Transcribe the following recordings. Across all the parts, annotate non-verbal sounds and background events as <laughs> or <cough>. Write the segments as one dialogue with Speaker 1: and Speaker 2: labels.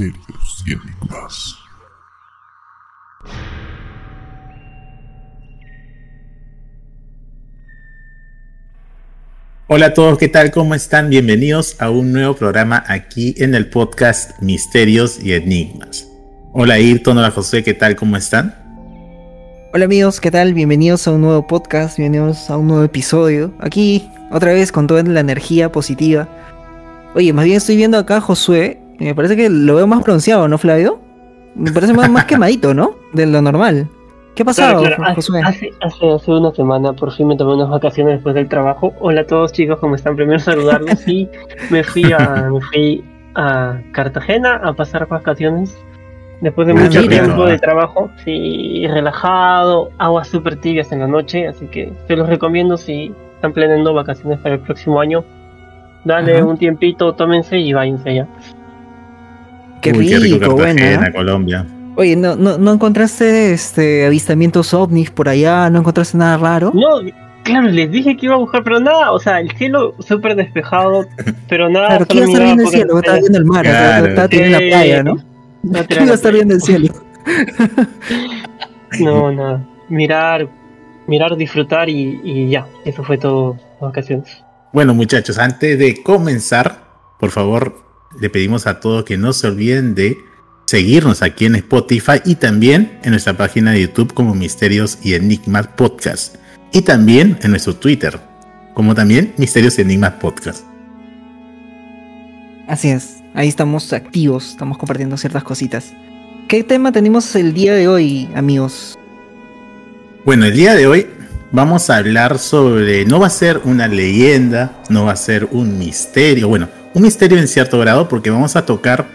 Speaker 1: misterios y enigmas.
Speaker 2: Hola a todos, ¿qué tal? ¿Cómo están? Bienvenidos a un nuevo programa aquí en el podcast Misterios y Enigmas. Hola Ayrton, hola José, ¿qué tal? ¿Cómo están?
Speaker 3: Hola amigos, ¿qué tal? Bienvenidos a un nuevo podcast, bienvenidos a un nuevo episodio. Aquí, otra vez con toda la energía positiva. Oye, más bien estoy viendo acá a Josué, me parece que lo veo más pronunciado, ¿no, Flavio? Me parece más, más <laughs> quemadito, ¿no? De lo normal. ¿Qué ha pasado,
Speaker 4: Claro, claro.
Speaker 3: Josué?
Speaker 4: Hace, hace, hace una semana por fin me tomé unas vacaciones después del trabajo. Hola a todos chicos, ¿cómo están? Primero saludarlos <laughs> y me fui a, me fui a Cartagena a pasar vacaciones. Después de
Speaker 3: Ah,
Speaker 4: mucho
Speaker 3: mira.
Speaker 4: tiempo de trabajo, sí, relajado, aguas súper tibias en la noche, así que se los recomiendo si están planeando vacaciones para el próximo año. Dale
Speaker 3: Ajá.
Speaker 4: un tiempito, tómense y váyanse ya.
Speaker 3: Qué
Speaker 2: Uy,
Speaker 3: rico,
Speaker 2: Cartagena,
Speaker 3: buena.
Speaker 2: Colombia.
Speaker 3: Oye, ¿no, no, ¿no encontraste este avistamientos ovnis por allá? ¿No encontraste nada raro?
Speaker 4: No, claro, les dije que iba a buscar, pero nada, o sea, el cielo súper despejado, pero nada.
Speaker 3: Claro, ¿qué
Speaker 4: solo
Speaker 3: iba a estar
Speaker 4: miraba
Speaker 3: viendo el cielo? Estaba viendo el mar,
Speaker 2: Claro.
Speaker 3: estaba teniendo la playa, ¿no?
Speaker 4: No,
Speaker 3: ¿Qué
Speaker 4: tirar
Speaker 3: iba a
Speaker 4: la
Speaker 3: estar viendo el cielo? <laughs>
Speaker 4: No, nada. Mirar, mirar, disfrutar y, y ya. Eso fue todo las vacaciones.
Speaker 2: Bueno muchachos, antes de comenzar, por favor, le pedimos a todos que no se olviden de seguirnos aquí en Spotify y también en nuestra página de YouTube como Misterios y Enigmas Podcast. Y también en nuestro Twitter, como también Misterios y Enigmas Podcast.
Speaker 3: Así es, ahí estamos activos, estamos compartiendo ciertas cositas. ¿Qué tema tenemos el día de hoy, amigos?
Speaker 2: Bueno, el día de hoy vamos a hablar sobre, no va a ser una leyenda, no va a ser un misterio, bueno, un misterio en cierto grado porque vamos a tocar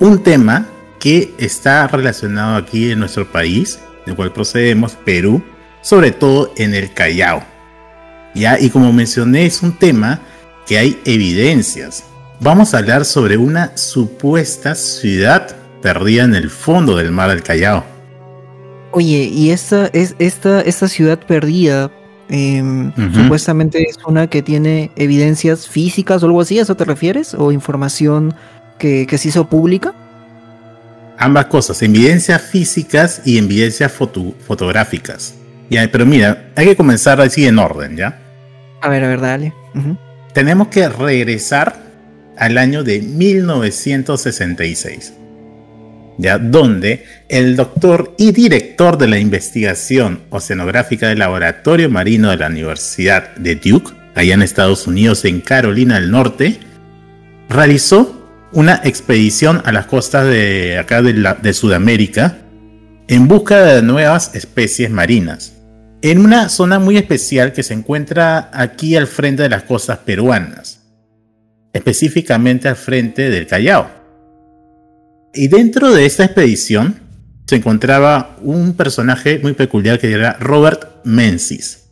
Speaker 2: un tema que está relacionado aquí en nuestro país, del cual procedemos, Perú, sobre todo en el Callao. Ya, y como mencioné, es un tema que hay evidencias. Vamos a hablar sobre una supuesta ciudad perdida en el fondo del mar del Callao.
Speaker 3: Oye, y esta, es, esta, esta ciudad perdida, em, supuestamente es una que tiene evidencias físicas o algo así, ¿a eso te refieres? ¿O información que, que se hizo pública?
Speaker 2: Ambas cosas, evidencias físicas y evidencias foto- fotográficas. Ya, pero mira, hay que comenzar así en orden, ¿ya?
Speaker 3: A ver, a ver, dale.
Speaker 2: Tenemos que regresar al año de 1966, ¿ya? Donde el doctor y director de la investigación oceanográfica del Laboratorio Marino de la Universidad de Duke, allá en Estados Unidos, en Carolina del Norte, realizó una expedición a las costas de acá de, de Sudamérica en busca de nuevas especies marinas, en una zona muy especial que se encuentra aquí al frente de las costas peruanas, específicamente al frente del Callao. Y dentro de esta expedición se encontraba un personaje muy peculiar que era Robert Menzies,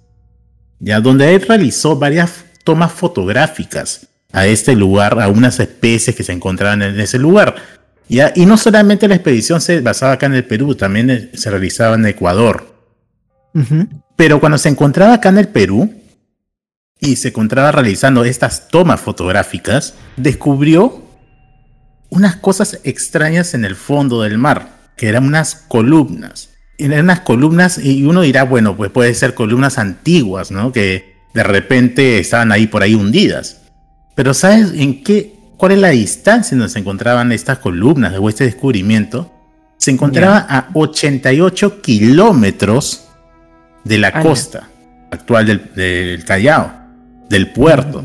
Speaker 2: ya donde él realizó varias tomas fotográficas a este lugar, a unas especies que se encontraban en ese lugar. ¿ya? Y no solamente la expedición se basaba acá en el Perú, también se realizaba en Ecuador. Pero cuando se encontraba acá en el Perú y se encontraba realizando estas tomas fotográficas, descubrió unas cosas extrañas en el fondo del mar, que eran unas columnas. Eran unas columnas y uno dirá, bueno, pues puede ser columnas antiguas, ¿no? Que de repente estaban ahí por ahí hundidas. Pero ¿sabes en qué? ¿Cuál es la distancia donde se encontraban estas columnas o este descubrimiento? Se encontraba a 88 kilómetros de la
Speaker 3: Ala.
Speaker 2: costa actual del, del Callao, del puerto.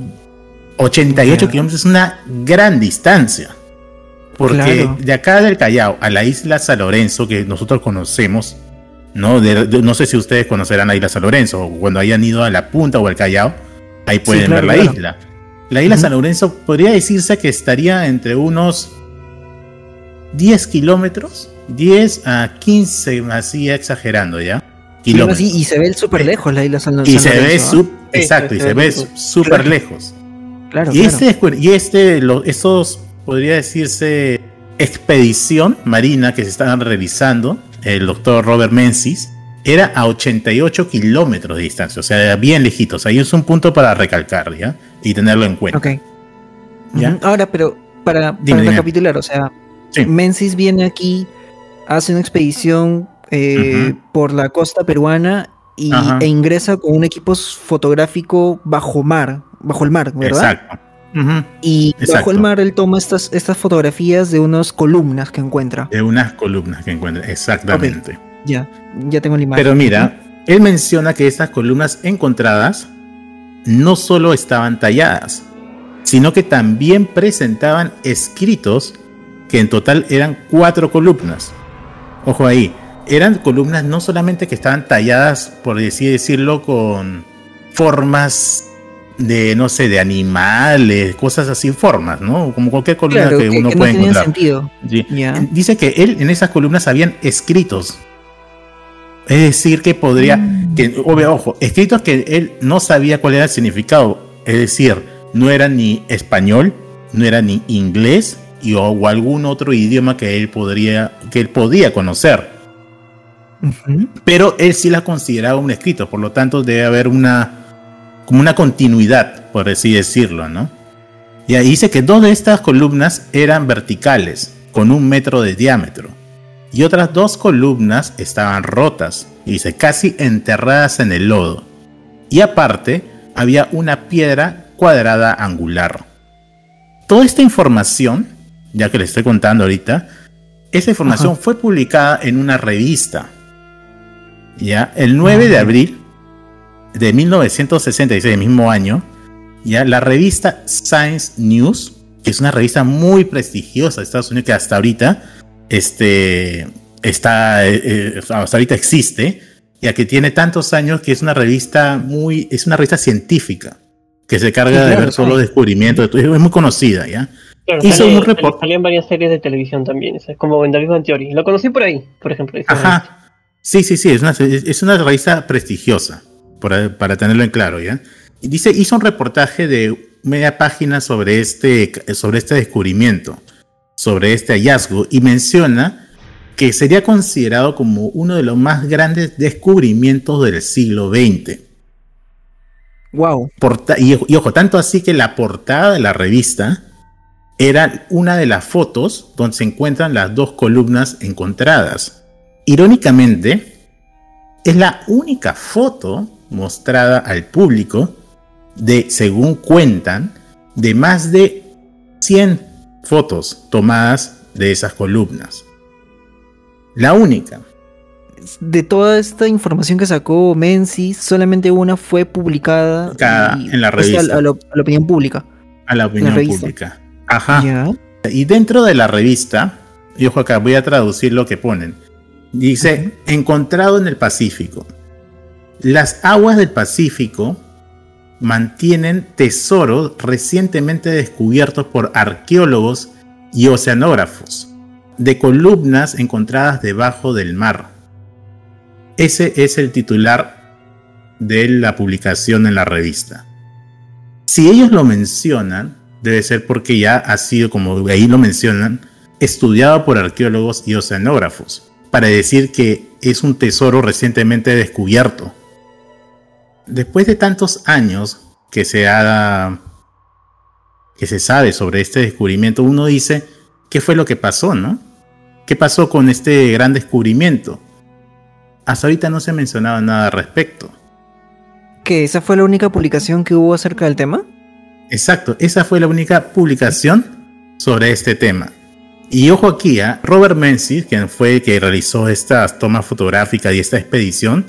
Speaker 2: 88
Speaker 3: Ya.
Speaker 2: kilómetros es una gran distancia. Porque
Speaker 3: Claro.
Speaker 2: de acá del Callao a la isla San Lorenzo, que nosotros conocemos, ¿no? De- de- no sé si ustedes conocerán la isla San Lorenzo, o cuando hayan ido a la punta o al Callao, ahí pueden
Speaker 3: claro,
Speaker 2: ver la
Speaker 3: claro.
Speaker 2: isla. La isla. San Lorenzo podría decirse que estaría entre unos 10 kilómetros, 10 a 15, así exagerando ya.
Speaker 3: Sí,
Speaker 2: Kilómetros.
Speaker 3: sí, y se ve súper lejos la isla San,
Speaker 2: y
Speaker 3: San
Speaker 2: se ve
Speaker 3: Lorenzo, ¿ah?
Speaker 2: sub- exacto, y se ve súper lejos.
Speaker 3: Claro,
Speaker 2: Y este, y este, lo- esos, podría decirse, expedición marina que se estaban realizando, el doctor Robert Menzies, era a 88 kilómetros de distancia, o sea, bien lejitos. Ahí es un punto para recalcar, ¿ya? Y tenerlo en cuenta.
Speaker 3: Ok.
Speaker 2: ¿Ya?
Speaker 3: Ujú. Ahora, pero para, para
Speaker 2: Dime, dime.
Speaker 3: recapitular, o sea,
Speaker 2: Sí.
Speaker 3: Menzies viene aquí, hace una expedición eh, por la costa peruana y, e ingresa con un equipo fotográfico bajo mar, bajo el mar, ¿verdad?
Speaker 2: Exacto.
Speaker 3: Y bajo
Speaker 2: Exacto.
Speaker 3: el mar él toma estas, estas fotografías de unas columnas que encuentra.
Speaker 2: De unas columnas que encuentra, exactamente.
Speaker 3: Ya, ya tengo la imagen.
Speaker 2: Pero mira, él menciona que estas columnas encontradas no solo estaban talladas, sino que también presentaban escritos que en total eran cuatro columnas. Ojo ahí, eran columnas no solamente que estaban talladas, por así decirlo, con formas de, no sé, de animales, cosas así, formas, ¿no? Como cualquier columna
Speaker 3: Claro,
Speaker 2: que,
Speaker 3: que,
Speaker 2: uno
Speaker 3: que no
Speaker 2: puede
Speaker 3: tenían
Speaker 2: encontrar.
Speaker 3: sentido.
Speaker 2: Sí.
Speaker 3: Ya.
Speaker 2: Dice que él en esas columnas habían escritos. Es decir, que podría,
Speaker 3: Mm.
Speaker 2: que, obvio, ojo, escritos que él no sabía cuál era el significado. Es decir, no era ni español, no era ni inglés y, o, o algún otro idioma que él podría, que él podía conocer.
Speaker 3: Ujú.
Speaker 2: Pero él sí la consideraba un escrito, por lo tanto debe haber una como una continuidad, por así decirlo, ¿no? Y ahí dice que dos de estas columnas eran verticales, con un metro de diámetro, y otras dos columnas estaban rotas, y dice casi enterradas en el lodo. Y aparte había una piedra cuadrada angular. Toda esta información, ya que le estoy contando ahorita, esa información
Speaker 3: Ajá.
Speaker 2: fue publicada en una revista. Ya, el 9 de
Speaker 3: Ah.
Speaker 2: abril de 1966, el mismo año, ya la revista Science News, que es una revista muy prestigiosa de Estados Unidos que hasta ahorita este, está, eh, eh, hasta ahorita existe, ya que tiene tantos años que es una revista muy, es una revista científica que se carga
Speaker 3: Sí,
Speaker 2: de ver solo
Speaker 3: claro.
Speaker 2: descubrimientos, es muy conocida, ¿ya?
Speaker 4: Claro,
Speaker 2: Hizo
Speaker 4: sale-
Speaker 2: un report-
Speaker 4: Salían varias series de televisión también, como en Bang Theory. Lo conocí por ahí, por ejemplo. revista.
Speaker 2: Ajá. Sí, sí, sí, es una, es una revista prestigiosa, por- para tenerlo en claro, ¿ya? Y dice, hizo un reportaje de media página sobre este, sobre este descubrimiento, sobre este hallazgo, y menciona que sería considerado como uno de los más grandes descubrimientos del siglo XX.
Speaker 3: Wow.
Speaker 2: Porta- y, y ojo, tanto así que la portada de la revista era una de las fotos donde se encuentran las dos columnas encontradas. Irónicamente, es la única foto mostrada al público de, según cuentan, de más de 100 fotos tomadas de esas columnas. La única.
Speaker 3: De toda esta información que sacó Menzies, solamente una fue publicada
Speaker 2: Ca- en la revista.
Speaker 3: A, la, a la opinión pública.
Speaker 2: A la opinión pública. Ajá. Y dentro de la revista, y ojo acá, voy a traducir lo que ponen. Dice, encontrado en el Pacífico. Las aguas del Pacífico mantienen tesoros recientemente descubiertos por arqueólogos y oceanógrafos de columnas encontradas debajo del mar. Ese es el titular de la publicación en la revista. Si ellos lo mencionan, debe ser porque ya ha sido, como ahí lo mencionan, estudiado por arqueólogos y oceanógrafos, para decir que es un tesoro recientemente descubierto. Después de tantos años que se ha que se sabe sobre este descubrimiento, uno dice, ¿qué fue lo que pasó, no? ¿Qué pasó con este gran descubrimiento? Hasta ahorita no se mencionaba nada al respecto.
Speaker 3: ¿Que esa fue la única publicación que hubo acerca del tema?
Speaker 2: Exacto, esa fue la única publicación sobre este tema. Y ojo aquí, ¿ah? Robert Menzies, quien fue el que realizó estas tomas fotográficas y esta expedición,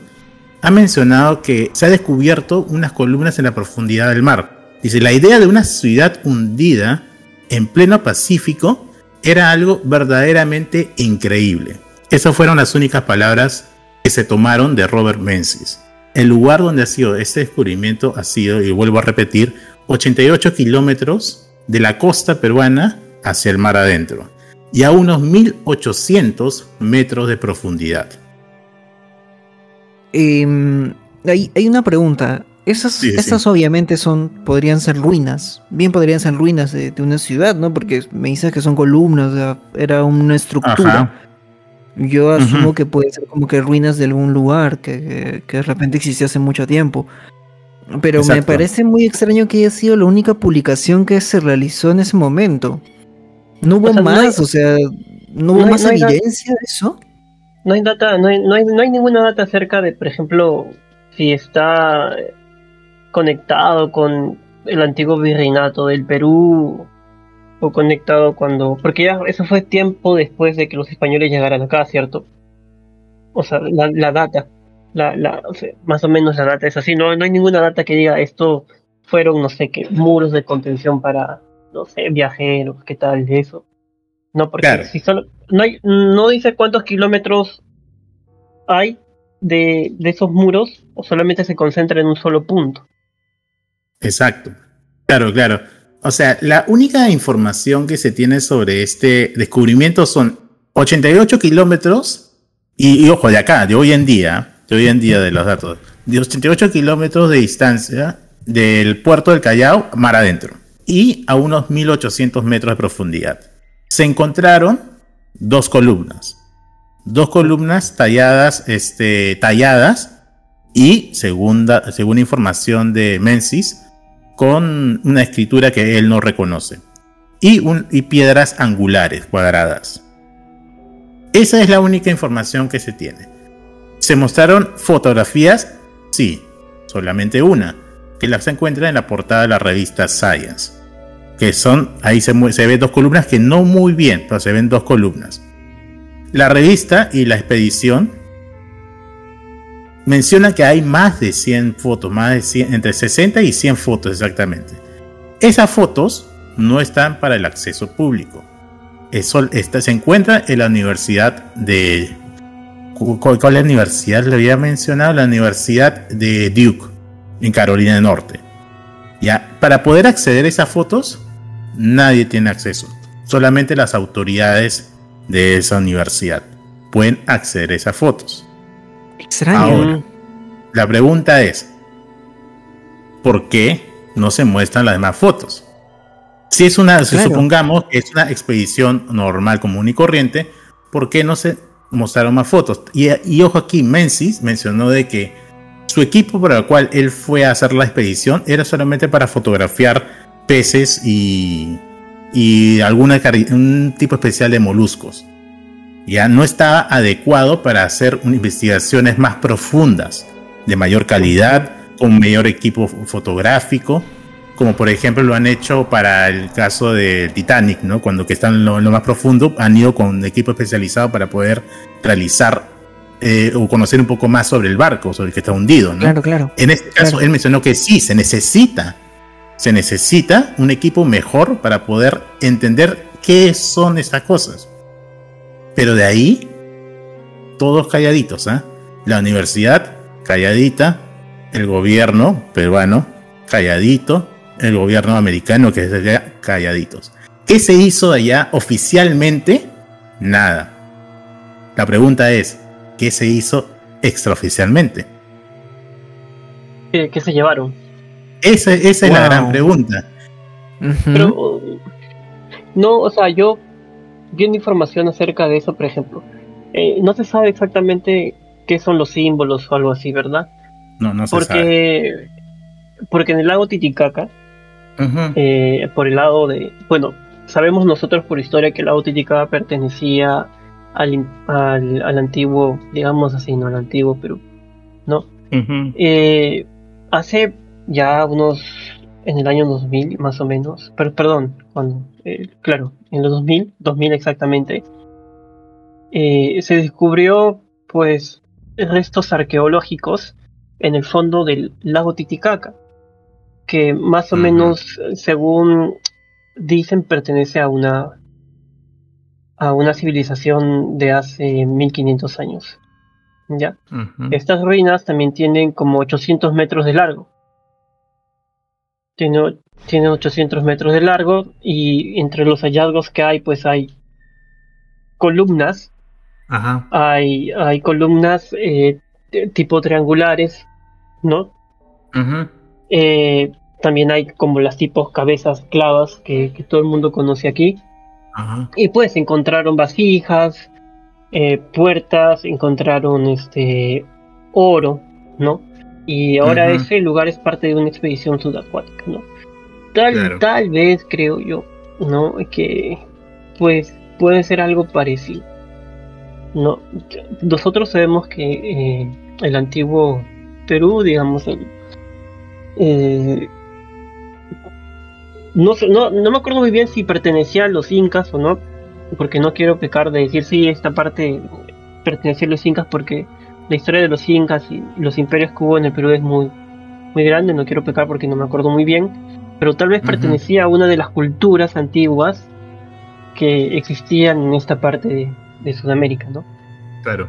Speaker 2: ha mencionado que se ha descubierto unas columnas en la profundidad del mar. Dice, la idea de una ciudad hundida en pleno Pacífico era algo verdaderamente increíble. Esas fueron las únicas palabras que se tomaron de Robert Menzies. El lugar donde ha sido este descubrimiento ha sido, y vuelvo a repetir, 88 kilómetros de la costa peruana hacia el mar adentro y a unos 1800 metros de profundidad.
Speaker 3: Em, hay, hay una pregunta. Esas,
Speaker 2: Sí, sí.
Speaker 3: estas obviamente son, podrían ser ruinas. Bien podrían ser ruinas de, de una ciudad, ¿no? Porque me dices que son columnas, o sea, era una estructura.
Speaker 2: Ajá.
Speaker 3: Yo asumo que puede ser como que ruinas de algún lugar que, que- que de repente existió hace mucho tiempo. Pero me parece muy extraño que haya sido la única publicación que se realizó en ese momento. No hubo
Speaker 4: O sea, no hay-
Speaker 3: más, o sea, ¿No hubo
Speaker 4: No hay-
Speaker 3: más
Speaker 4: no hay nada-
Speaker 3: evidencia de eso?
Speaker 4: No hay data, no hay, no hay, no hay ninguna data acerca de, por ejemplo, si está conectado con el antiguo virreinato del Perú o conectado cuando, porque ya eso fue tiempo después de que los españoles llegaran acá, ¿cierto? O sea, la, data, la, más o menos la data es así, no, no hay ninguna data que diga esto fueron, no sé qué, muros de contención para, no sé, viajeros, qué tal de eso. No, porque
Speaker 2: Claro.
Speaker 4: si solo, no, hay, no dice cuántos kilómetros hay de, de esos muros o solamente se concentra en un solo punto.
Speaker 2: Exacto. Claro, claro. O sea, la única información que se tiene sobre este descubrimiento son 88 kilómetros y, y ojo, de acá, de hoy en día, de hoy en día de los datos, de 88 kilómetros de distancia del puerto del Callao, mar adentro, y a unos 1800 metros de profundidad. Se encontraron dos columnas, dos columnas talladas, este, talladas y segunda, según información de Menzies, con una escritura que él no reconoce. Y, un- y piedras angulares, cuadradas. Esa es la única información que se tiene. ¿Se mostraron fotografías? Sí, solamente una, que las encuentra en la portada de la revista Science. Que son, ahí se, se ven dos columnas que no muy bien, pero se ven dos columnas. La revista y la expedición menciona que hay más de 100 fotos, más de 100, entre 60 y 100 fotos exactamente. Esas fotos no están para el acceso público. Eso está- se encuentra en la Universidad de... ¿cu- ¿Cuál, universidad? Le había mencionado la Universidad de Duke, en Carolina del Norte. Ya, para poder acceder a esas fotos, nadie tiene acceso. Solamente las autoridades de esa universidad pueden acceder a esas fotos.
Speaker 3: Extraño.
Speaker 2: Ahora. La pregunta es, ¿por qué no se muestran las demás fotos? Si es una, si supongamos que es una expedición normal, común y corriente, ¿por qué no se mostraron más fotos? Y, y ojo aquí, Menzies mencionó de que su equipo para el cual él fue a hacer la expedición era solamente para fotografiar peces y, y alguna un tipo especial de moluscos. Ya no estaba adecuado para hacer investigaciones más profundas, de mayor calidad, con mayor equipo fo- fotográfico, como por ejemplo lo han hecho para el caso de Titanic, ¿no? Cuando que están en lo, en lo más profundo, han ido con un equipo especializado para poder realizar eh, o conocer un poco más sobre el barco, sobre el que está hundido, ¿no?
Speaker 3: Claro, claro.
Speaker 2: En este caso,
Speaker 3: Claro.
Speaker 2: él mencionó que sí, se necesita, se necesita un equipo mejor para poder entender qué son estas cosas. Pero de ahí, todos calladitos, ¿ah? La universidad, calladita, el gobierno peruano, calladito, el gobierno americano, que es allá, calladitos. ¿Qué se hizo allá oficialmente? Nada. La pregunta es, ¿qué se hizo extraoficialmente?
Speaker 4: ¿Qué, qué se llevaron?
Speaker 2: Esa, esa es la gran pregunta.
Speaker 4: Pero uh, no, o sea, yo viendo información acerca de eso, por ejemplo, eh, no se sabe exactamente qué son los símbolos o algo así, ¿verdad?
Speaker 2: No, no se sabe.
Speaker 4: Porque porque en el lago Titicaca, eh, por el lado de, bueno, sabemos nosotros por historia que el lago Titicaca pertenecía al, al, al antiguo, digamos así, no al antiguo Perú, ¿no? Eh, hace ya unos, en el año 2000 más o menos, pero perdón, cuando, eh, claro, en los 2000, 2000 exactamente, eh, se descubrió pues restos arqueológicos en el fondo del lago Titicaca, que más o menos, según dicen, pertenece a una a una civilización de hace 1500 años. ¿Ya? Estas ruinas también tienen como 800 metros de largo. Tiene, tiene 800 metros de largo y entre los hallazgos que hay, pues hay columnas,
Speaker 2: Ajá.
Speaker 4: hay, hay columnas eh, tipo triangulares, ¿no? Eh, también hay como las tipos cabezas clavas que, que todo el mundo conoce aquí. Y pues encontraron vasijas, eh, puertas, encontraron este oro, ¿no? Y ahora ese lugar es parte de una expedición subacuática, ¿no? Tal,
Speaker 2: Claro.
Speaker 4: tal vez creo yo, ¿no? Que pues puede ser algo parecido. No, nosotros sabemos que eh, el antiguo Perú, digamos, el, eh, no, no, no me acuerdo muy bien si pertenecía a los incas o no, porque no quiero pecar de decir si esta parte pertenecía a los incas, porque la historia de los incas y los imperios que hubo en el Perú es muy, muy grande, no quiero pecar porque no me acuerdo muy bien, pero tal vez pertenecía a una de las culturas antiguas que existían en esta parte de, Sudamérica, ¿no?
Speaker 2: Claro.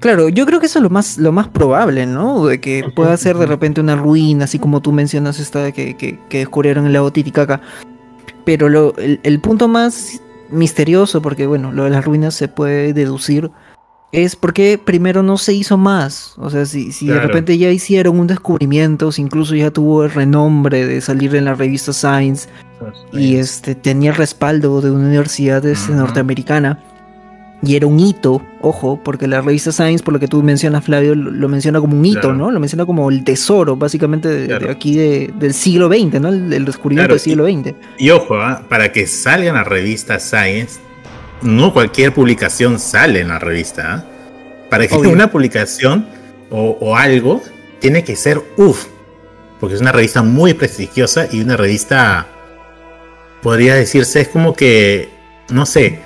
Speaker 3: Claro, yo creo que eso es lo más, lo más probable, ¿no? De que pueda ser de repente una ruina, así como tú mencionas esta que, que, que descubrieron el lago Titicaca. Pero lo, el, punto más misterioso, porque bueno, lo de las ruinas se puede deducir, es porque primero no se hizo más. O sea, si, si de repente ya hicieron un descubrimiento, si incluso ya tuvo el renombre de salir en la revista Science y este tenía el respaldo de una universidad este, norteamericana y era un hito, ojo, porque la revista Science, por lo que tú mencionas, Flavio, lo, menciona como un hito, ¿no? Lo menciona como el tesoro, básicamente, de, aquí del siglo XX, ¿no? El, descubrimiento del siglo XX.
Speaker 2: Y, ojo, ¿ah? para que salga en la revista Science, no cualquier publicación sale en la revista. ¿ah? Para que una publicación o, algo, tiene que ser uff, porque es una revista muy prestigiosa y una revista, podría decirse, es como que, no sé,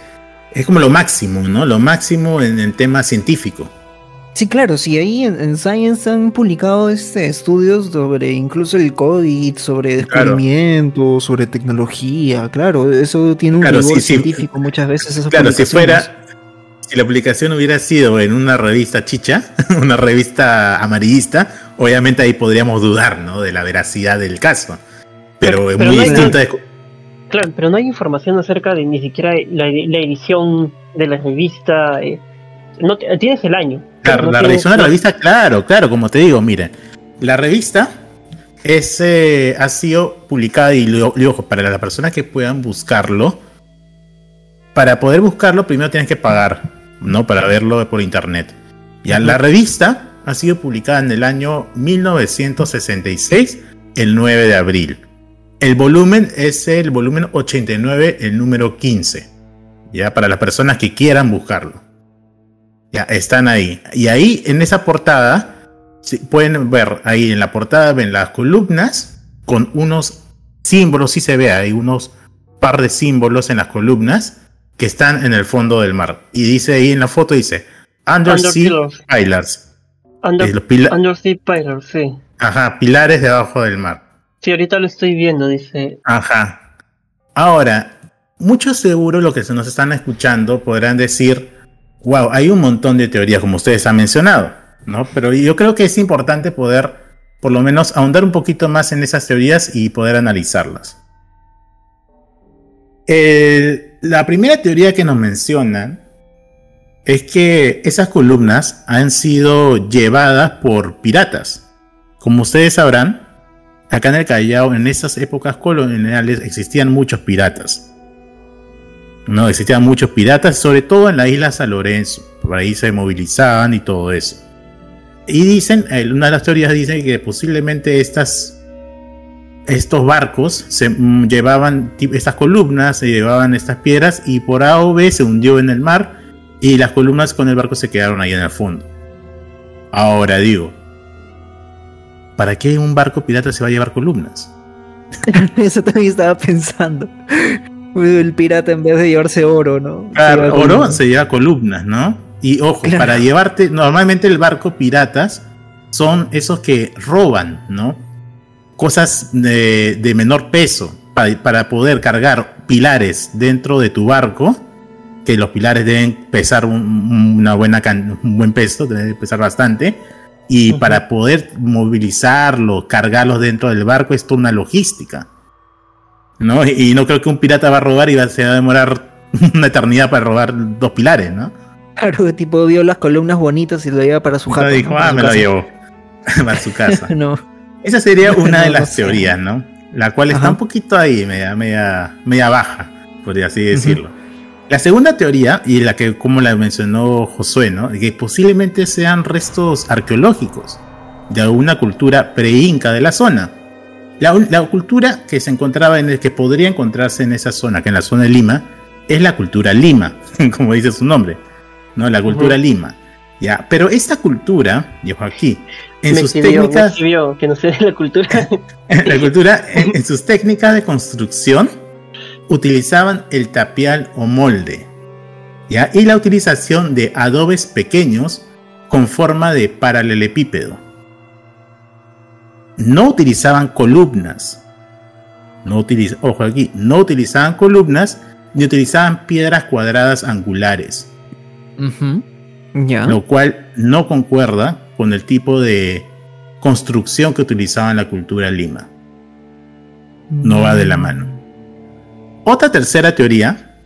Speaker 2: es como lo máximo, ¿no? Lo máximo en el tema científico.
Speaker 3: Sí, claro, sí, ahí en, Science han publicado este, estudios sobre incluso el COVID, sobre descubrimiento, sobre tecnología, claro, eso tiene un claro, científico muchas veces.
Speaker 2: Claro, si fuera, si la publicación hubiera sido en una revista chicha, <laughs> una revista amarillista, obviamente ahí podríamos dudar, ¿no? De la veracidad del caso. Pero, es muy distinto
Speaker 4: Claro, pero no hay información acerca de ni siquiera la, edición de la revista. Eh, no tienes el año.
Speaker 2: La edición de la revista, claro, claro, como te digo, miren, la revista es, eh, ha sido publicada y, ojo, para las personas que puedan buscarlo, para poder buscarlo primero tienes que pagar, ¿no? Para verlo por internet. Ya la revista ha sido publicada en el año 1966, el 9 de abril. El volumen es el volumen 89, el número 15. Ya para las personas que quieran buscarlo. Ya están ahí. Y ahí en esa portada, pueden ver ahí en la portada, ven las columnas con unos símbolos, si se ve, hay unos par de símbolos en las columnas que están en el fondo del mar. Y dice ahí en la foto, dice Undersea Pillars.
Speaker 4: undersea Pillars, sí.
Speaker 2: Ajá, pilares debajo del mar.
Speaker 4: Sí, ahorita lo estoy viendo, dice.
Speaker 2: Ajá. Ahora, muchos seguro lo que se nos están escuchando podrán decir, wow, hay un montón de teorías como ustedes han mencionado, ¿no? Pero yo creo que es importante poder, por lo menos, ahondar un poquito más en esas teorías y poder analizarlas. la primera teoría que nos mencionan es que esas columnas han sido llevadas por piratas. Como ustedes sabrán, Acá en el Callao, en esas épocas coloniales, existían muchos piratas. No, existían muchos piratas, sobre todo en la isla San Lorenzo. Por ahí se movilizaban y todo eso. Y dicen, una de las teorías dice que posiblemente estas, estos barcos se mm, llevaban estas columnas, se llevaban estas piedras y por A o B se hundió en el mar y las columnas con el barco se quedaron ahí en el fondo. Ahora digo, ¿para qué un barco pirata se va a llevar columnas? <laughs>
Speaker 3: Eso también estaba pensando. El pirata en vez de llevarse oro, ¿no?
Speaker 2: Claro, oro se lleva columnas, ¿no? Y ojo, para llevarte, normalmente el barco piratas son esos que roban, ¿no? Cosas de, menor peso para, poder cargar pilares dentro de tu barco, que los pilares deben pesar un, una buena un buen peso, deben pesar bastante y para poder movilizarlos, cargarlos dentro del barco, es toda una logística. ¿No? Y, no creo que un pirata va a robar y va, se va a demorar <laughs> una eternidad para robar dos pilares, ¿no?
Speaker 3: Claro, <laughs> tipo vio las columnas bonitas y lo lleva para su
Speaker 2: jato. dijo, ah, me lo llevo <laughs> para su casa. no. Esa sería una de las teorías, ¿no? La cual está un poquito ahí, media, media, media baja, podría así decirlo. La segunda teoría, y la que como la mencionó Josué, ¿no? que posiblemente sean restos arqueológicos de una cultura pre-inca de la zona. La, cultura que se encontraba en el que podría encontrarse en esa zona, que en la zona de Lima, es la cultura Lima, <laughs> como dice su nombre, ¿no? La cultura Lima. Ya, pero esta cultura, y aquí, en sus técnicas.
Speaker 4: que no sé la cultura. <laughs>
Speaker 2: la cultura, en, sus técnicas de construcción, utilizaban el tapial o molde, ¿ya? Y la utilización de adobes pequeños con forma de paralelepípedo. No utilizaban columnas. No ojo aquí, no utilizaban columnas ni utilizaban piedras cuadradas angulares. Lo cual no concuerda con el tipo de construcción que utilizaba en la cultura Lima. No va de la mano. Otra tercera teoría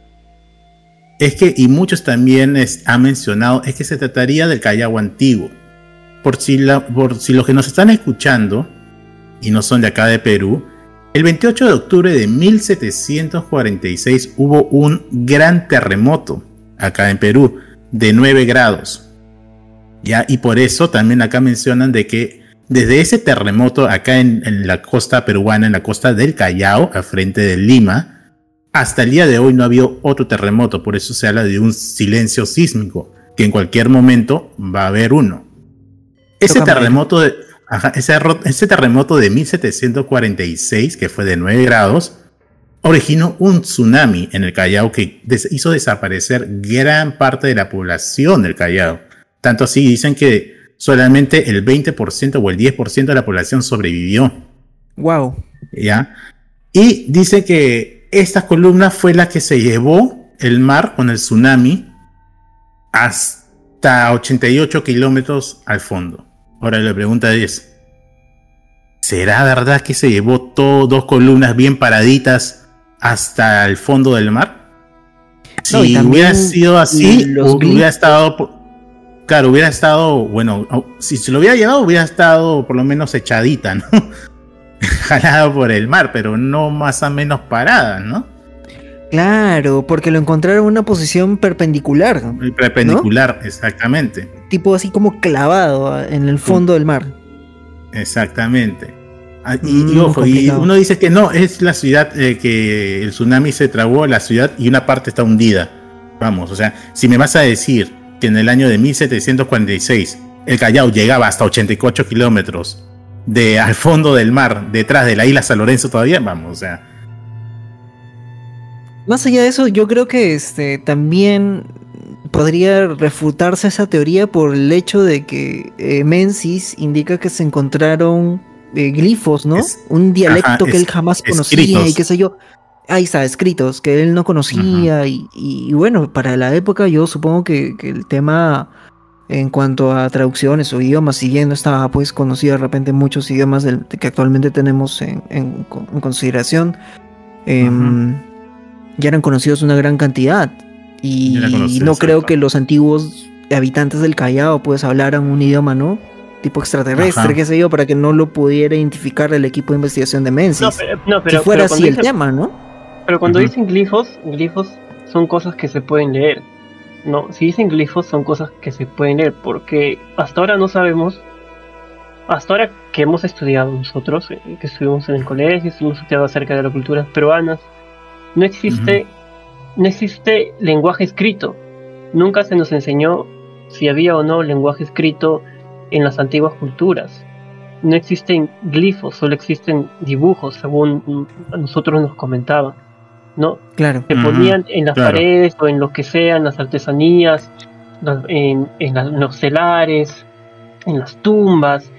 Speaker 2: es que, y muchos también han mencionado, es que se trataría del Callao antiguo. Por si, por si los que nos están escuchando y no son de acá de Perú, el 28 de octubre de 1746 hubo un gran terremoto acá en Perú de 9 grados. ¿ya? Y por eso también acá mencionan de que desde ese terremoto acá en, la costa peruana, en la costa del Callao, a frente de Lima, hasta el día de hoy no ha habido otro terremoto, por eso se habla de un silencio sísmico, que en cualquier momento va a haber uno. Ese terremoto, de, ese, terremoto de 1746, que fue de 9 grados, originó un tsunami en el Callao que hizo desaparecer gran parte de la población del Callao. Tanto así dicen que solamente el 20% o el 10% de la población sobrevivió.
Speaker 3: Wow.
Speaker 2: ¿Ya? Y dice que esta columna fue la que se llevó el mar con el tsunami hasta 88 kilómetros al fondo. Ahora la pregunta es, ¿será verdad que se llevó todo, dos columnas bien paraditas hasta el fondo del mar? Si hubiera sido así, hubiera estado Claro, hubiera estado, bueno, si se lo hubiera llevado, hubiera estado por lo menos echadita, ¿no? <laughs> Jalado por el mar, pero no más o menos parada, ¿no?
Speaker 3: Claro, porque lo encontraron en una posición perpendicular.
Speaker 2: Perpendicular, exactamente.
Speaker 3: Tipo así como clavado en el fondo del mar.
Speaker 2: Exactamente. Ah, y, mm, ojo, y uno dice que no, es la ciudad eh, que el tsunami se trabó, la ciudad, y una parte está hundida. Vamos, o sea, si me vas a decir que en el año de 1746 el Callao llegaba hasta 84 kilómetros de al fondo del mar, detrás de la isla San Lorenzo todavía, vamos, o sea.
Speaker 3: Más allá de eso, yo creo que este también podría refutarse esa teoría por el hecho de que eh, Menzies indica que se encontraron eh, glifos, ¿no? Un dialecto que él jamás conocía y qué sé yo. Ahí está, escritos que él no conocía y, bueno, para la época yo supongo que, el tema en cuanto a traducciones o idiomas, si bien no estaba pues conocido de repente muchos idiomas que actualmente tenemos en, consideración, em, ya eran conocidos una gran cantidad y, no creo que los antiguos habitantes del Callao pues hablaran un idioma, ¿no? tipo extraterrestre, qué sé yo, para que no lo pudiera identificar el equipo de investigación de Menzies. No, pero, fuera así el tema, ¿no?
Speaker 4: Pero cuando dicen glifos, glifos son cosas que se pueden leer. No, si dicen glifos son cosas que se pueden leer, porque hasta ahora no sabemos, hasta ahora que hemos estudiado nosotros, eh, que estuvimos en el colegio, hemos estudiado acerca de las culturas peruanas, no existe, no existe lenguaje escrito. Nunca se nos enseñó si había o no lenguaje escrito en las antiguas culturas. No existen glifos, solo existen dibujos, según nosotros nos comentaban. ¿no?
Speaker 3: Claro.
Speaker 4: Se ponían en las paredes o en lo que sean, las artesanías, en, los celares, en las tumbas,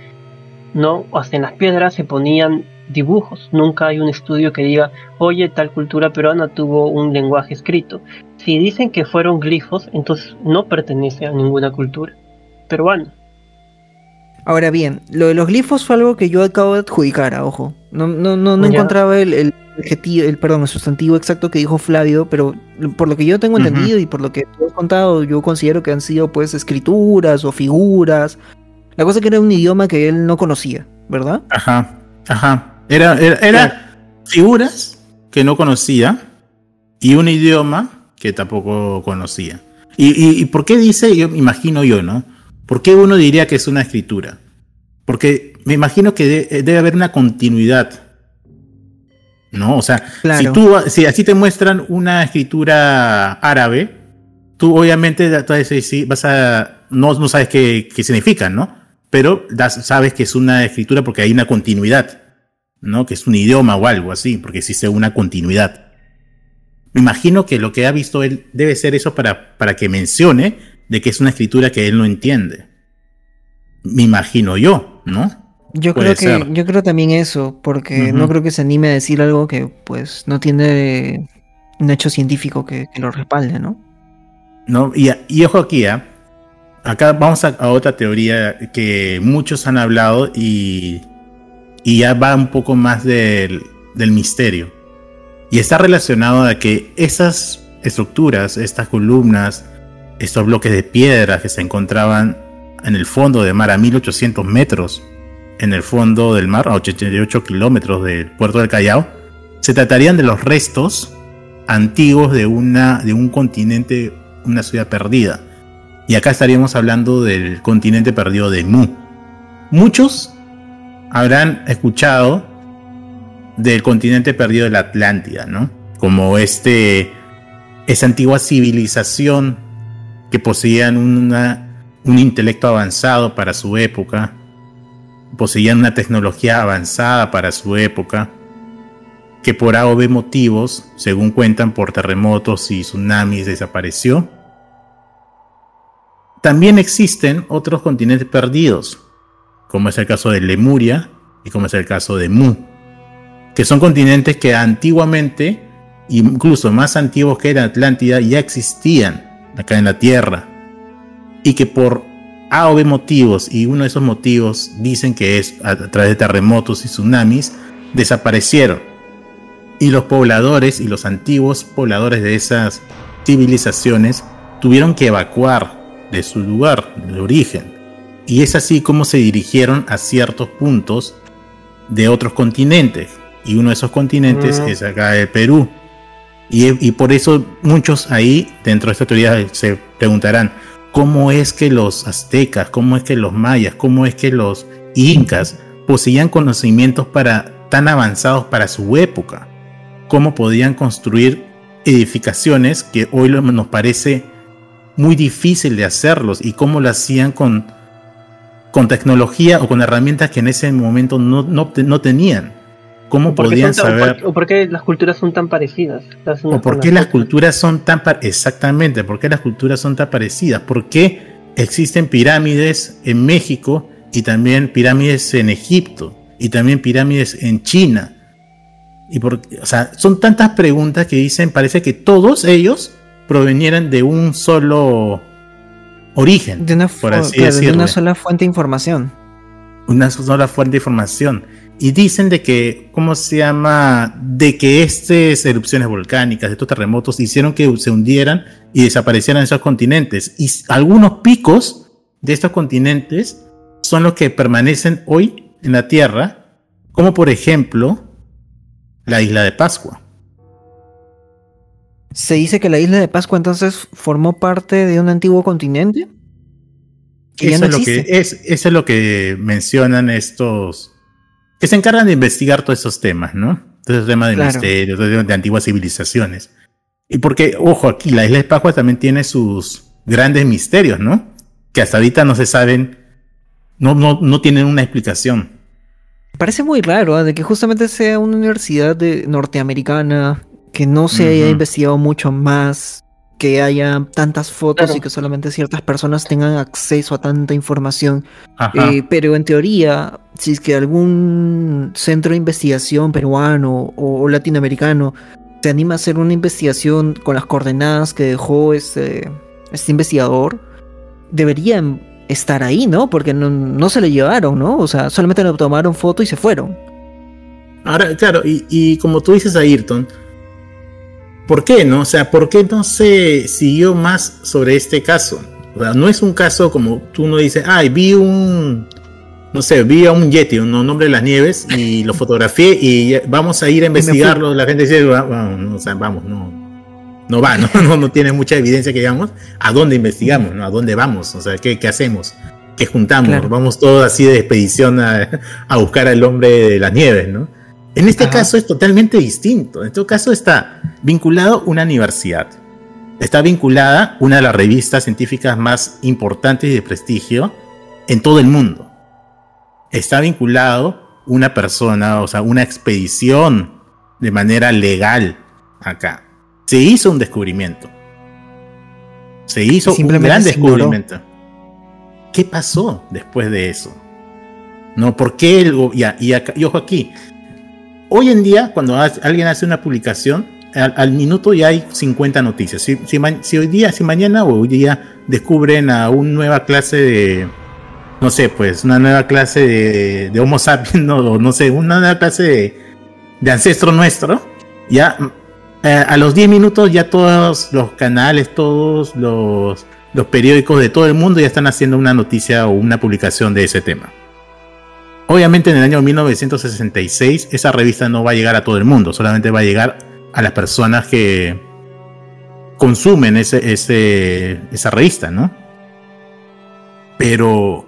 Speaker 4: ¿no? O hasta en las piedras se ponían dibujos. Nunca hay un estudio que diga, oye, tal cultura peruana tuvo un lenguaje escrito. Si dicen que fueron glifos, entonces no pertenece a ninguna cultura peruana.
Speaker 3: Ahora bien, lo de los glifos fue algo que yo acabo de adjudicar, ojo. No, no, no, no encontraba el el, perdón, el sustantivo exacto que dijo Flavio, pero por lo que yo tengo entendido y por lo que tú has contado, yo considero que han sido pues escrituras o figuras. La cosa que era un idioma que él no conocía, ¿verdad?
Speaker 2: Ajá, ajá. Era, era, figuras que no conocía y un idioma que tampoco conocía. ¿Y, y, por qué dice, yo imagino yo, ¿no? ¿Por qué uno diría que es una escritura? Porque me imagino que debe haber una continuidad ¿no? O sea, si
Speaker 3: Claro.
Speaker 2: tú, si así te muestran una escritura árabe, tú obviamente vas a no, no sabes qué, qué significa, ¿no? Pero das- sabes que es una escritura porque hay una continuidad, ¿no? Que es un idioma o algo así, porque existe una continuidad. Me imagino que lo que ha visto él debe ser eso para, para que mencione de que es una escritura que él no entiende. Me imagino yo, ¿no?
Speaker 3: Yo
Speaker 2: Puede
Speaker 3: creo que,
Speaker 2: ser.
Speaker 3: yo creo también eso, porque no creo que se anime a decir algo que pues no tiene un hecho científico que, que lo respalde, ¿no?
Speaker 2: ¿no? Y, y ojo aquí, ¿ah? acá vamos a, a otra teoría que muchos han hablado y, y ya va un poco más del, del misterio. Y está relacionado a que esas estructuras, estas columnas, estos bloques de piedra que se encontraban en el fondo del mar a 1800 metros, en el fondo del mar a 88 kilómetros del puerto del Callao, se tratarían de los restos antiguos de, una, de un continente, una ciudad perdida. Y acá estaríamos hablando del continente perdido de Mu. Muchos habrán escuchado del continente perdido de la Atlántida, ¿no? Como este, esa antigua civilización que poseían un intelecto avanzado para su época, poseían una tecnología avanzada para su época, que por A o B motivos, según cuentan por terremotos y tsunamis, desapareció. También existen otros continentes perdidos, como es el caso de Lemuria y como es el caso de Mu, que son continentes que antiguamente, incluso más antiguos que la Atlántida, ya existían acá en la Tierra, y que por A motivos, y uno de esos motivos dicen que es a través de terremotos y tsunamis, desaparecieron. Y los pobladores y los antiguos pobladores de esas civilizaciones tuvieron que evacuar de su lugar de origen. Y es así como se dirigieron a ciertos puntos de otros continentes. Y uno de esos continentes
Speaker 4: Mm.
Speaker 2: es acá el Perú. Y, y por eso muchos ahí, dentro de esta teoría, se preguntarán, ¿cómo es que los aztecas, cómo es que los mayas, cómo es que los incas poseían conocimientos para, tan avanzados para su época? ¿Cómo podían construir edificaciones que hoy nos parece muy difícil de hacerlos y cómo lo hacían con, con tecnología o con herramientas que en ese momento no, no, no tenían? ¿Cómo
Speaker 4: ¿Por qué
Speaker 2: podían
Speaker 4: o
Speaker 2: saber?
Speaker 4: por- o por qué las culturas son tan parecidas?
Speaker 2: ¿O por qué las culturas son tan par- exactamente? ¿Por qué las culturas son tan parecidas? ¿Por qué existen pirámides en México y también pirámides en Egipto y también pirámides en China? Y por, o sea, son tantas preguntas que dicen, parece que todos ellos provenieran de un solo origen,
Speaker 3: De una,
Speaker 2: por así
Speaker 3: claro, de una sola fuente de información.
Speaker 2: una sola fuente de información. Y dicen de que, ¿cómo se llama? De que estas erupciones volcánicas, estos terremotos, hicieron que se hundieran y desaparecieran esos continentes. Y algunos picos de estos continentes son los que permanecen hoy en la Tierra, como por ejemplo la isla de Pascua.
Speaker 3: Se dice que la isla de Pascua entonces formó parte de un antiguo continente.
Speaker 2: Eso,
Speaker 3: no
Speaker 2: es lo que, es, eso es lo que mencionan estos que se encargan de investigar todos esos temas, ¿no? Todos esos temas de
Speaker 3: Claro.
Speaker 2: misterio, todos esos temas de antiguas civilizaciones. Y porque, ojo, aquí la isla de Pascua también tiene sus grandes misterios, ¿no? Que hasta ahorita no se saben, no, no, no tienen una explicación.
Speaker 3: Parece muy raro ¿ah? de que justamente sea una universidad de norteamericana que no se haya investigado mucho más, que haya tantas fotos
Speaker 4: Claro.
Speaker 3: y que solamente ciertas personas tengan acceso a tanta información. Eh, pero en teoría, si es que algún centro de investigación peruano o, o latinoamericano se anima a hacer una investigación con las coordenadas que dejó este, este investigador, deberían estar ahí, ¿no? Porque no, no se le llevaron, ¿no? O sea, solamente le tomaron foto y se fueron.
Speaker 2: Ahora, claro, y, y como tú dices, Ayrton, ¿por qué no? O sea, ¿por qué no se siguió más sobre este caso? O sea, no es un caso como tú no dices, ay, vi un, no sé, vi a un Yeti, un nombre de las nieves, y <laughs> lo fotografié y vamos a ir a investigarlo. La gente dice, "Va- vamos, no, o sea, vamos, no, no va, ¿no? <laughs> no, no tiene mucha evidencia que digamos. ¿A dónde investigamos? ¿no? ¿A dónde vamos? O sea, ¿qué, qué hacemos? ¿Qué juntamos?
Speaker 3: Claro.
Speaker 2: Vamos todos así de expedición a, a buscar al hombre de las nieves, ¿no? En este
Speaker 3: Ajá.
Speaker 2: caso es totalmente distinto. En este caso está vinculado una universidad. Está vinculada una de las revistas científicas más importantes y de prestigio en todo el mundo. Está vinculado una persona, o sea, una expedición de manera legal acá. Se hizo un descubrimiento. Se hizo un gran descubrimiento. ¿Qué pasó después de eso? No, ¿por qué el y, acá- y ojo aquí. Hoy en día, cuando alguien hace una publicación, al, al minuto ya hay 50 noticias. Si, si si hoy día, si mañana o hoy día descubren a una nueva clase de, no sé, pues una nueva clase de, Homo sapiens, <laughs> no, no sé, una nueva clase de, ancestro nuestro, ya eh, a los 10 minutos ya todos los canales, todos los periódicos de todo el mundo ya están haciendo una noticia o una publicación de ese tema. Obviamente en el año 1966 esa revista no va a llegar a todo el mundo, solamente va a llegar a las personas que consumen ese, ese, esa revista, ¿no? Pero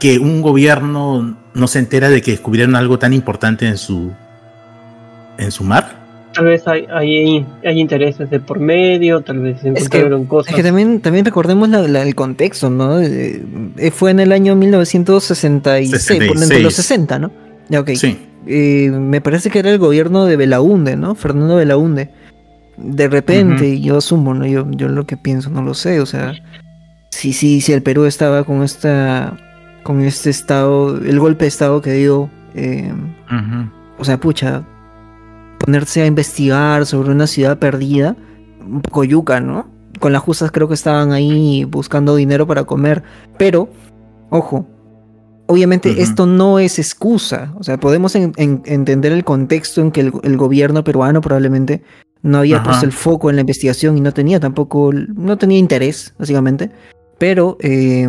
Speaker 2: que un gobierno no se entera de que descubrieron algo tan importante en su en su mar.
Speaker 4: Tal vez hay, hay, hay intereses de por medio, tal vez se
Speaker 3: Es que-
Speaker 4: encontraron cosas.
Speaker 3: Es que también, también recordemos la- la- el contexto, ¿no? Eh, eh, fue en el año 1966, por dentro de los
Speaker 2: 66.
Speaker 3: 60, ¿no? Ya, ok.
Speaker 2: Sí.
Speaker 3: Eh, me parece que era el gobierno de Belaunde, ¿no? Fernando Belaunde. De repente, yo asumo, ¿no? Yo, yo lo que pienso, no lo sé, o sea, si, si, si el Perú estaba con esta, con este estado, el golpe de estado que dio, eh, o sea, pucha, ponerse a investigar sobre una ciudad perdida, un poco yuca, ¿no? Con las justas creo que estaban ahí buscando dinero para comer, pero, ojo, obviamente esto no es excusa, o sea, podemos en- en- entender el contexto en que el, el gobierno peruano probablemente no había
Speaker 2: Ajá.
Speaker 3: puesto el foco en la investigación y no tenía tampoco, no tenía interés, básicamente, pero eh,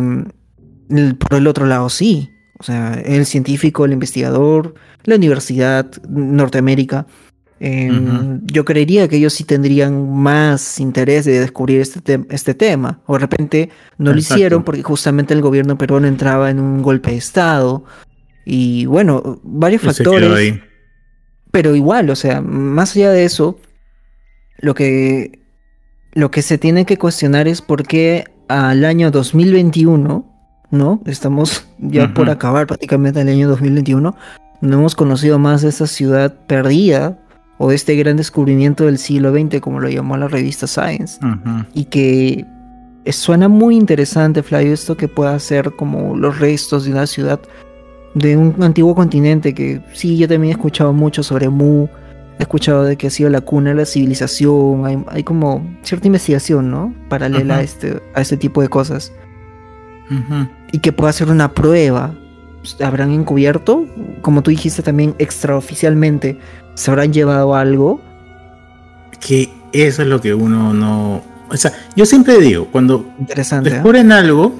Speaker 3: el- por el otro lado sí, o sea, el científico, el investigador, la universidad, Norteamérica. Eh,
Speaker 2: Ujú.
Speaker 3: Yo creería que ellos sí tendrían más interés de descubrir este, tem- este tema. O de repente no lo hicieron porque justamente el gobierno peruano entraba en un golpe de Estado. Y bueno, varios
Speaker 2: Y
Speaker 3: factores. Pero igual, o sea, más allá de eso, lo que, lo que se tiene que cuestionar es por qué al año 2021, ¿no? Estamos ya por acabar prácticamente el año 2021, no hemos conocido más de esa ciudad perdida o de este gran descubrimiento del siglo XX, como lo llamó la revista Science y que suena muy interesante, Flavio, esto que pueda ser como los restos de una ciudad de un antiguo continente que sí, yo también he escuchado mucho sobre Mu, he escuchado de que ha sido la cuna de la civilización, hay, hay como cierta investigación, ¿no? Paralela a, este, a este tipo de cosas. Y que pueda ser una prueba. ¿Habrán encubierto? Como tú dijiste también extraoficialmente, ¿se habrán llevado algo?
Speaker 2: Que eso es lo que uno no. O sea, yo siempre digo, cuando
Speaker 3: Interesante. ¿eh?
Speaker 2: descubren algo,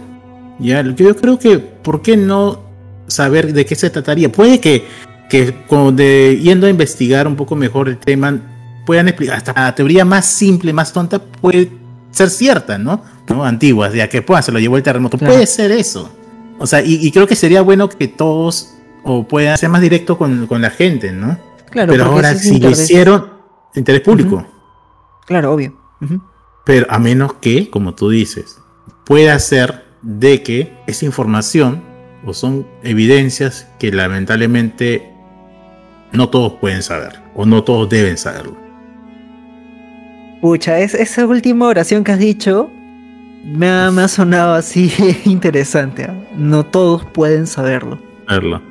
Speaker 2: ya, lo que yo creo que, ¿por qué no saber de qué se trataría? Puede que, que como de, yendo a investigar un poco mejor el tema, puedan explicar, hasta la teoría más simple, más tonta, puede ser cierta, ¿no? ¿No? Antiguas, ya que puedan, se lo llevó el terremoto.
Speaker 3: Claro.
Speaker 2: Puede ser eso. O sea, y, y creo que sería bueno que todos o puedan ser más directo con, con la gente, ¿no?
Speaker 3: Claro,
Speaker 2: Pero ahora, si lo hicieron, interés público.
Speaker 3: Claro, obvio.
Speaker 2: Pero a menos que, como tú dices, pueda ser de que esa información o son evidencias que lamentablemente no todos pueden saber o no todos deben saberlo.
Speaker 3: Pucha, es, esa última oración que has dicho me ha, me ha sonado así <laughs> interesante. ¿ah? No todos pueden saberlo.
Speaker 2: Verlo.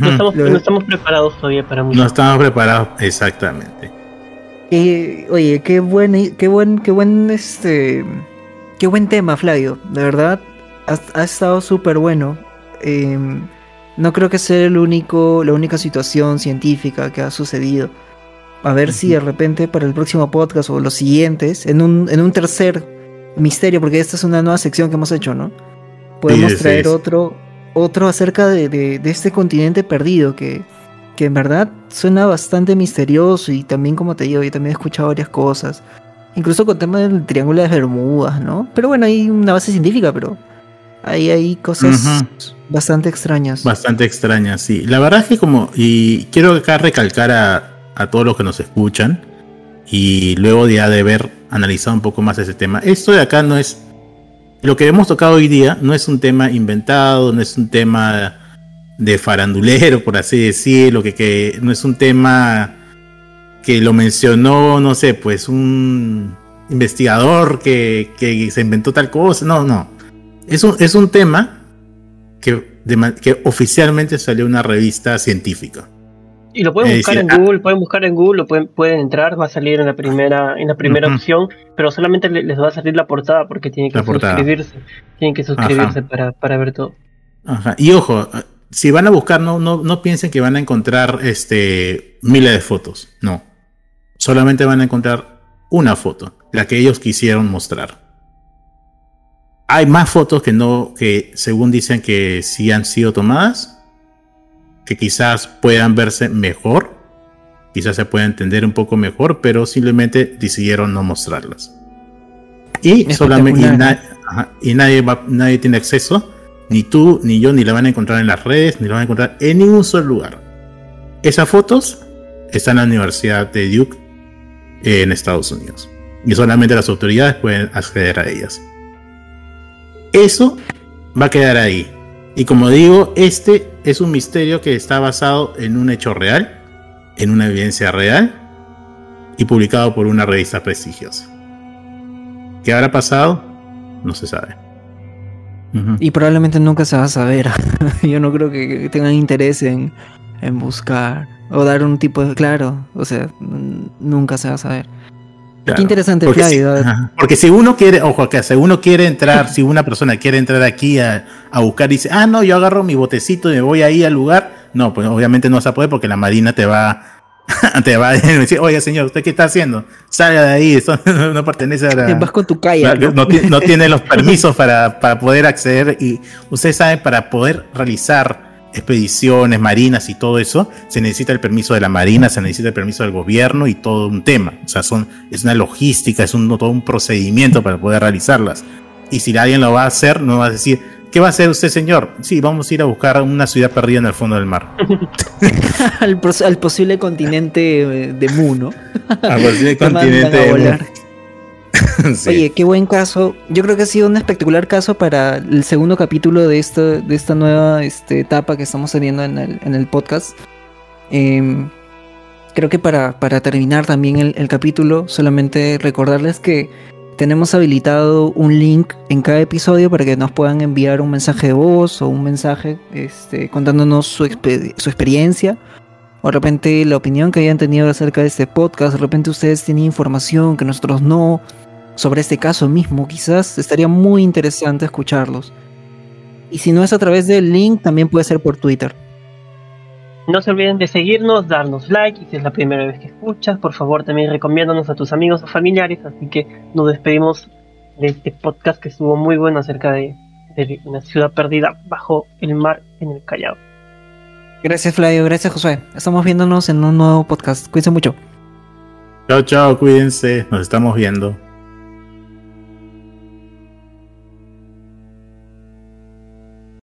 Speaker 4: No estamos,
Speaker 3: Lo-
Speaker 4: no estamos preparados todavía para mucho.
Speaker 2: No estamos preparados exactamente.
Speaker 3: Eh, oye, qué buen, qué buen, qué buen, este, qué buen tema, Flavio. De verdad, ha, estado súper bueno. Eh, no creo que sea el único, la única situación científica que ha sucedido. A ver si de repente para el próximo podcast o los siguientes, en un, en un tercer misterio, porque esta es una nueva sección que hemos hecho, ¿no? Podemos
Speaker 2: Sí, sí,
Speaker 3: traer
Speaker 2: sí.
Speaker 3: otro, otro acerca de, de- de este continente perdido que, que en verdad suena bastante misterioso y también como te digo, yo también he escuchado varias cosas, incluso con tema del Triángulo de las Bermudas, ¿no? Pero bueno, hay una base científica, pero ahí hay cosas bastante extrañas.
Speaker 2: Bastante extrañas, sí. La verdad es que como, y quiero acá recalcar a, a todos los que nos escuchan, y luego ya de haber analizado un poco más ese tema, esto de acá no es, lo que hemos tocado hoy día no es un tema inventado, no es un tema de farandulero, por así decirlo, que, no es un tema que lo mencionó, no sé, pues un investigador que, se inventó tal cosa, no, no. Es un, es un tema que, que oficialmente salió una revista científica.
Speaker 4: Y lo pueden buscar en Google, pueden buscar en Google, pueden, pueden entrar, va a salir en la primera, en la primera opción, pero solamente les va a salir la portada porque tienen que suscribirse, tienen que suscribirse para, para, ver todo.
Speaker 2: Ajá. Y ojo, si van a buscar, no, no, no piensen que van a encontrar este miles de fotos. No. Solamente van a encontrar una foto, la que ellos quisieron mostrar. Hay más fotos que no, que según dicen que sí han sido tomadas, que quizás puedan verse mejor, quizás se pueda entender un poco mejor, pero simplemente decidieron no mostrarlas. Y solamente y, nadie, nadie tiene acceso, ni tú, ni yo, ni la van a encontrar en las redes, ni la van a encontrar en ningún solo lugar. Esas fotos están en la Universidad de Duke en Estados Unidos. Y solamente las autoridades pueden acceder a ellas. Eso va a quedar ahí. Y como digo, este es un misterio que está basado en un hecho real, en una evidencia real y publicado por una revista prestigiosa. ¿Qué habrá pasado? No se sabe.
Speaker 3: Y probablemente nunca se va a saber. <laughs> Yo no creo que tengan interés en, en buscar o dar un tipo de... Claro, o sea, nunca se va a saber. Qué interesante,
Speaker 2: porque si, porque si uno quiere, ojo acá, si uno quiere entrar, si una persona quiere entrar aquí a, buscar y dice, ah, no, yo agarro mi botecito y me voy ahí al lugar, no, pues obviamente no vas a poder porque la marina te va, <laughs> te va a decir, oye señor, ¿usted qué está haciendo? Salga de ahí, eso <laughs> no pertenece a la...
Speaker 3: Vas con tu calle.
Speaker 2: ¿no? <laughs> tiene los permisos para, para poder acceder y ustedes saben, para poder realizar expediciones marinas y todo eso, se necesita el permiso de la Marina, se necesita el permiso del gobierno y todo un tema. O sea, son, es una logística, es un, todo un procedimiento para poder realizarlas. Y si alguien lo va a hacer, no va a decir, ¿qué va a hacer usted, señor? Sí, vamos a ir a buscar una ciudad perdida en el fondo del mar. <laughs>
Speaker 3: al, posible continente eh, de Mu, ¿no?
Speaker 2: al posible <laughs> continente de <laughs>
Speaker 3: Oye, qué buen caso. Yo creo que ha sido un espectacular caso para el segundo capítulo de, esta, de esta nueva este, etapa que estamos teniendo en el, en el podcast. Em, creo que para, para terminar también el, capítulo, solamente recordarles que tenemos habilitado un link en cada episodio para que nos puedan enviar un mensaje de voz o un mensaje este, contándonos su, su experiencia o de repente la opinión que hayan tenido acerca de este podcast, de repente ustedes tienen información que nosotros no, sobre este caso mismo, quizás estaría muy interesante escucharlos. Y si no es a través del link, también puede ser por Twitter.
Speaker 4: No se olviden de seguirnos, darnos like y si es la primera vez que escuchas, por favor también recomiéndanos a tus amigos o familiares. Así que nos despedimos de este podcast que estuvo muy bueno acerca de, de una ciudad perdida bajo el mar en el Callao.
Speaker 3: Gracias Flavio, gracias Josué. Estamos viéndonos en un nuevo podcast. Cuídense mucho.
Speaker 2: Chao, chao, cuídense. Nos estamos viendo.